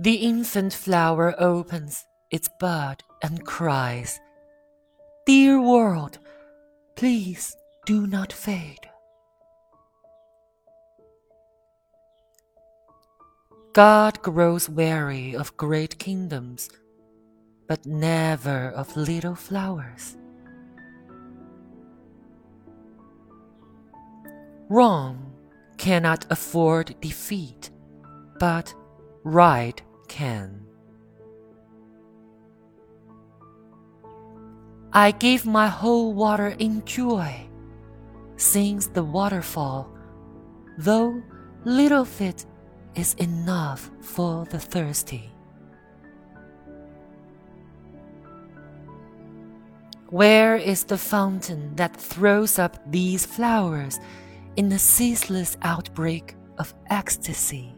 The infant flower opens its bud and cries, Dear world, please do not fade. God grows weary of great kingdoms, but never of little flowers. Wrong cannot afford defeat, but right can. I give my whole water in joy, sings the waterfall, though little fit is enough for the thirsty. Where is the fountain that throws up these flowers in a ceaseless outbreak of ecstasy?